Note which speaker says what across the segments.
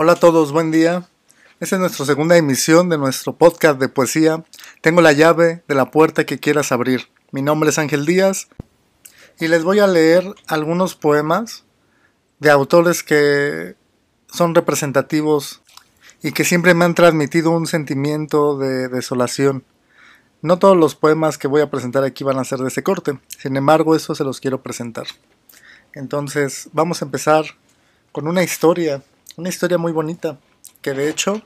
Speaker 1: Hola a todos, buen día. Esta es nuestra segunda emisión de nuestro podcast de poesía. Tengo la llave de la puerta que quieras abrir. Mi nombre es Ángel Díaz y les voy a leer algunos poemas de autores que son representativos y que siempre me han transmitido un sentimiento de desolación. No todos los poemas que voy a presentar aquí van a ser de ese corte, sin embargo, eso se los quiero presentar. Entonces, vamos a empezar con una historia una historia muy bonita, que de hecho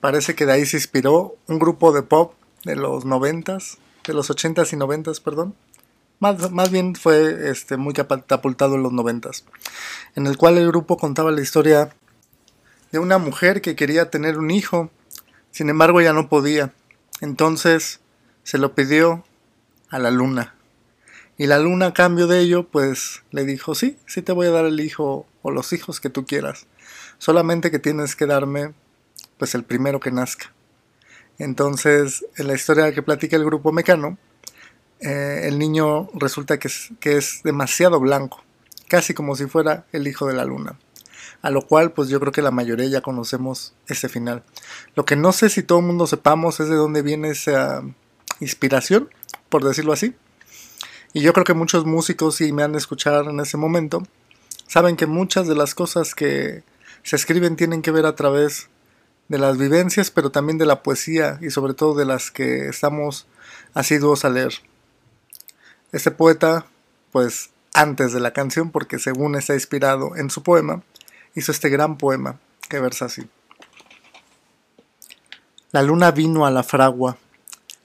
Speaker 1: parece que de ahí se inspiró un grupo de pop de los noventas, de los ochentas y noventas, perdón. Más, más, bien fue este, muy catapultado en los noventas, en el cual el grupo contaba la historia de una mujer que quería tener un hijo, sin embargo ya no podía. Entonces se lo pidió a la luna. Y la luna a cambio de ello, pues le dijo, sí, sí te voy a dar el hijo o los hijos que tú quieras solamente que tienes que darme pues el primero que nazca. Entonces, en la historia que platica el grupo Mecano, eh, el niño resulta que es, que es demasiado blanco, casi como si fuera el hijo de la luna. A lo cual, pues yo creo que la mayoría ya conocemos ese final. Lo que no sé si todo el mundo sepamos es de dónde viene esa inspiración, por decirlo así. Y yo creo que muchos músicos, si me han de escuchar en ese momento, saben que muchas de las cosas que se escriben tienen que ver a través de las vivencias, pero también de la poesía y sobre todo de las que estamos asiduos a leer. Este poeta, pues antes de la canción, porque según está inspirado en su poema, hizo este gran poema que versa así. La luna vino a la fragua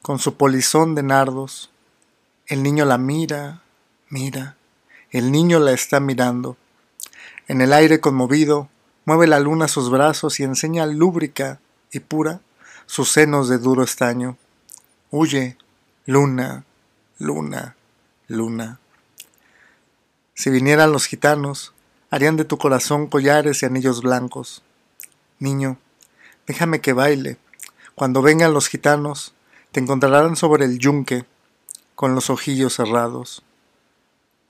Speaker 1: con su polizón de nardos. El niño la mira, mira, el niño la está mirando. En el aire conmovido, Mueve la luna sus brazos y enseña lúbrica y pura sus senos de duro estaño. Huye, luna, luna, luna. Si vinieran los gitanos, harían de tu corazón collares y anillos blancos. Niño, déjame que baile. Cuando vengan los gitanos, te encontrarán sobre el yunque, con los ojillos cerrados.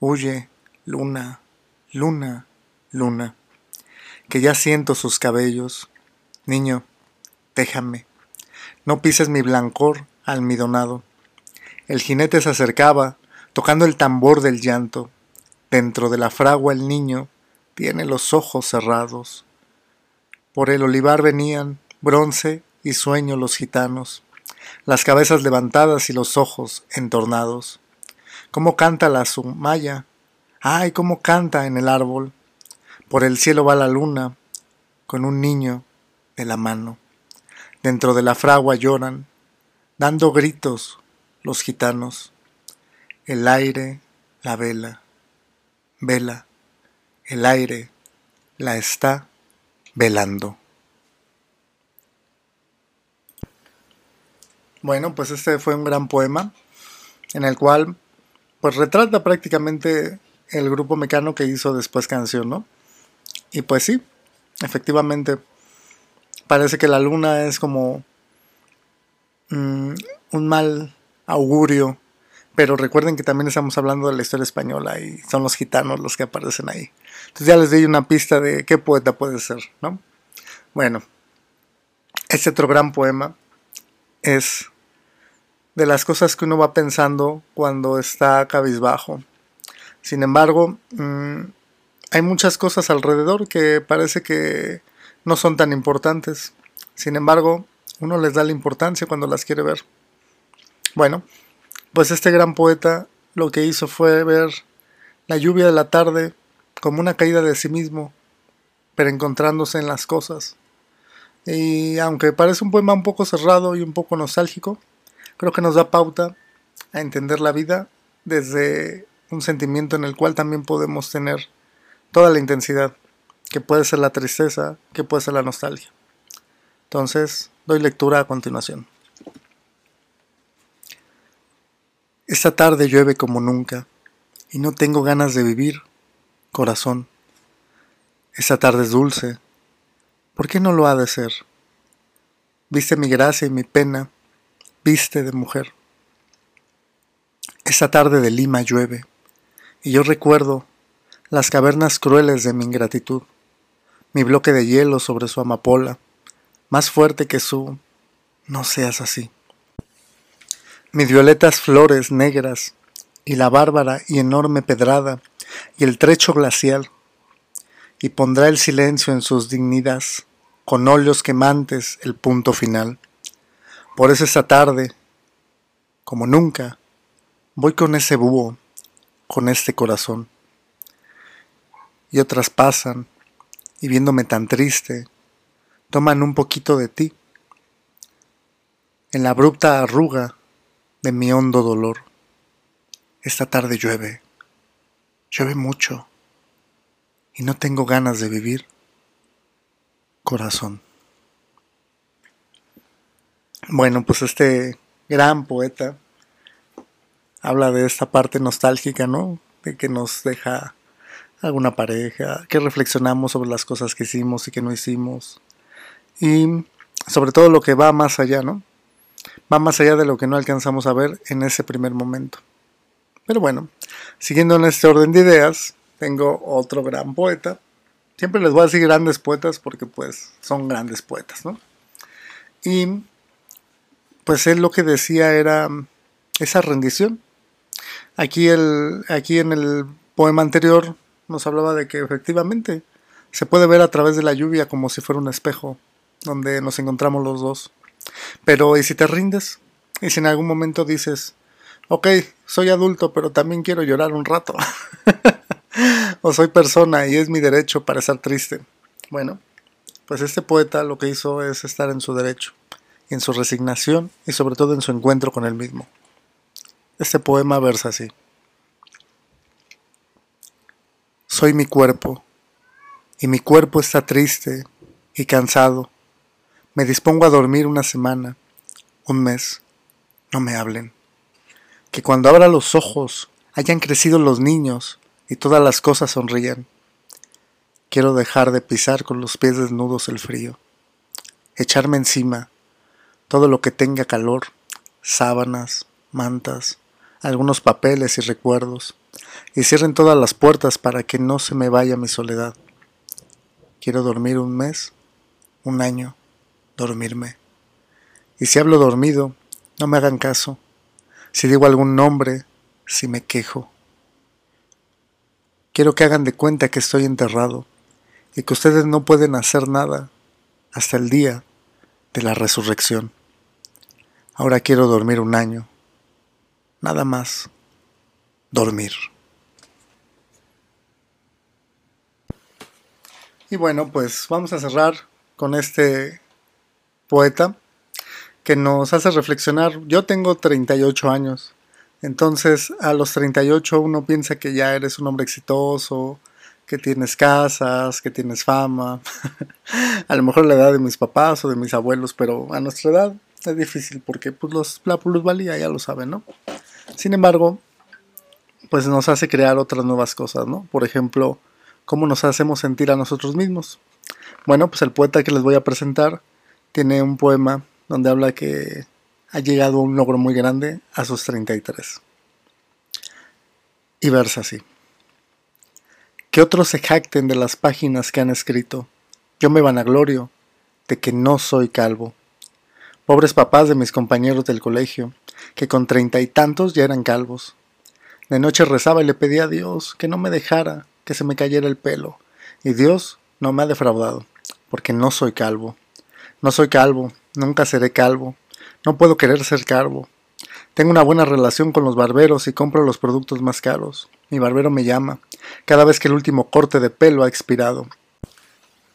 Speaker 1: Huye, luna, luna, luna que ya siento sus cabellos. Niño, déjame. No pises mi blancor almidonado. El jinete se acercaba, tocando el tambor del llanto. Dentro de la fragua el niño tiene los ojos cerrados. Por el olivar venían, bronce y sueño los gitanos, las cabezas levantadas y los ojos entornados. ¿Cómo canta la sumaya? ¡Ay, cómo canta en el árbol! Por el cielo va la luna con un niño de la mano. Dentro de la fragua lloran, dando gritos los gitanos. El aire la vela, vela, el aire la está velando. Bueno, pues este fue un gran poema en el cual pues retrata prácticamente el grupo mecano que hizo después canción, ¿no? Y pues sí, efectivamente, parece que la luna es como mm, un mal augurio, pero recuerden que también estamos hablando de la historia española y son los gitanos los que aparecen ahí. Entonces ya les di una pista de qué poeta puede ser, ¿no? Bueno, este otro gran poema es de las cosas que uno va pensando cuando está cabizbajo. Sin embargo, mm, hay muchas cosas alrededor que parece que no son tan importantes. Sin embargo, uno les da la importancia cuando las quiere ver. Bueno, pues este gran poeta lo que hizo fue ver la lluvia de la tarde como una caída de sí mismo, pero encontrándose en las cosas. Y aunque parece un poema un poco cerrado y un poco nostálgico, creo que nos da pauta a entender la vida desde un sentimiento en el cual también podemos tener toda la intensidad, que puede ser la tristeza, que puede ser la nostalgia. Entonces, doy lectura a continuación. Esta tarde llueve como nunca y no tengo ganas de vivir, corazón. Esta tarde es dulce. ¿Por qué no lo ha de ser? Viste mi gracia y mi pena, viste de mujer. Esta tarde de Lima llueve y yo recuerdo las cavernas crueles de mi ingratitud. mi bloque de hielo sobre su amapola, más fuerte que su no seas así. Mis violetas flores negras y la bárbara y enorme pedrada y el trecho glacial, y pondrá el silencio en sus dignidades, con óleos quemantes el punto final. Por eso esta tarde, como nunca, voy con ese búho, con este corazón. Y otras pasan, y viéndome tan triste, toman un poquito de ti, en la abrupta arruga de mi hondo dolor. Esta tarde llueve, llueve mucho, y no tengo ganas de vivir, corazón. Bueno, pues este gran poeta habla de esta parte nostálgica, ¿no? De que nos deja alguna pareja, que reflexionamos sobre las cosas que hicimos y que no hicimos. Y sobre todo lo que va más allá, ¿no? Va más allá de lo que no alcanzamos a ver en ese primer momento. Pero bueno, siguiendo en este orden de ideas, tengo otro gran poeta. Siempre les voy a decir grandes poetas porque pues son grandes poetas, ¿no? Y pues él lo que decía era esa rendición. Aquí, el, aquí en el poema anterior nos hablaba de que efectivamente se puede ver a través de la lluvia como si fuera un espejo donde nos encontramos los dos. Pero ¿y si te rindes? ¿Y si en algún momento dices, ok, soy adulto, pero también quiero llorar un rato? o soy persona y es mi derecho para estar triste. Bueno, pues este poeta lo que hizo es estar en su derecho en su resignación y sobre todo en su encuentro con él mismo. Este poema versa así. Soy mi cuerpo, y mi cuerpo está triste y cansado. Me dispongo a dormir una semana, un mes. No me hablen. Que cuando abra los ojos hayan crecido los niños y todas las cosas sonrían. Quiero dejar de pisar con los pies desnudos el frío, echarme encima todo lo que tenga calor, sábanas, mantas, algunos papeles y recuerdos, y cierren todas las puertas para que no se me vaya mi soledad. Quiero dormir un mes, un año, dormirme. Y si hablo dormido, no me hagan caso. Si digo algún nombre, si me quejo. Quiero que hagan de cuenta que estoy enterrado y que ustedes no pueden hacer nada hasta el día de la resurrección. Ahora quiero dormir un año. Nada más. Dormir. Y bueno, pues vamos a cerrar con este poeta que nos hace reflexionar. Yo tengo 38 años. Entonces, a los 38 uno piensa que ya eres un hombre exitoso, que tienes casas, que tienes fama, a lo mejor la edad de mis papás o de mis abuelos, pero a nuestra edad es difícil porque pues, los, la plusvalía ya lo saben, ¿no? Sin embargo, pues nos hace crear otras nuevas cosas, ¿no? Por ejemplo, cómo nos hacemos sentir a nosotros mismos. Bueno, pues el poeta que les voy a presentar tiene un poema donde habla que ha llegado a un logro muy grande a sus 33. Y versa así que otros se jacten de las páginas que han escrito. Yo me vanaglorio de que no soy calvo. Pobres papás de mis compañeros del colegio, que con treinta y tantos ya eran calvos. De noche rezaba y le pedía a Dios que no me dejara, que se me cayera el pelo. Y Dios no me ha defraudado, porque no soy calvo. No soy calvo, nunca seré calvo. No puedo querer ser calvo. Tengo una buena relación con los barberos y compro los productos más caros. Mi barbero me llama cada vez que el último corte de pelo ha expirado.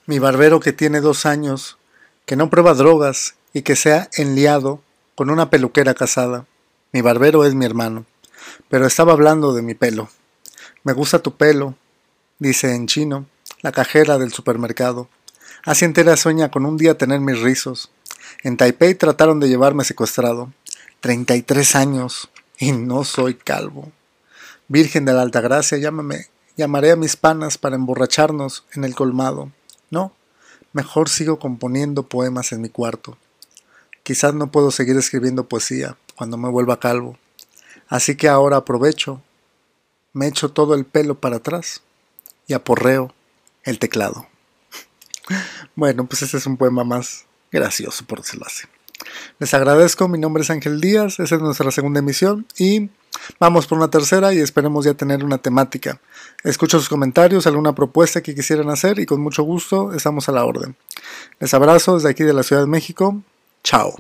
Speaker 1: Mi barbero que tiene dos años, que no prueba drogas y que se ha enliado con una peluquera casada. Mi barbero es mi hermano, pero estaba hablando de mi pelo. Me gusta tu pelo, dice en chino, la cajera del supermercado. Así entera sueña con un día tener mis rizos. En Taipei trataron de llevarme secuestrado. Treinta y tres años y no soy calvo. Virgen de la Alta Gracia, llámame, llamaré a mis panas para emborracharnos en el colmado. No, mejor sigo componiendo poemas en mi cuarto. Quizás no puedo seguir escribiendo poesía cuando me vuelva calvo. Así que ahora aprovecho, me echo todo el pelo para atrás y aporreo el teclado. Bueno, pues este es un poema más gracioso, por decirlo así. Les agradezco, mi nombre es Ángel Díaz, esa es nuestra segunda emisión y vamos por una tercera y esperemos ya tener una temática. Escucho sus comentarios, alguna propuesta que quisieran hacer y con mucho gusto estamos a la orden. Les abrazo desde aquí de la Ciudad de México. Ciao!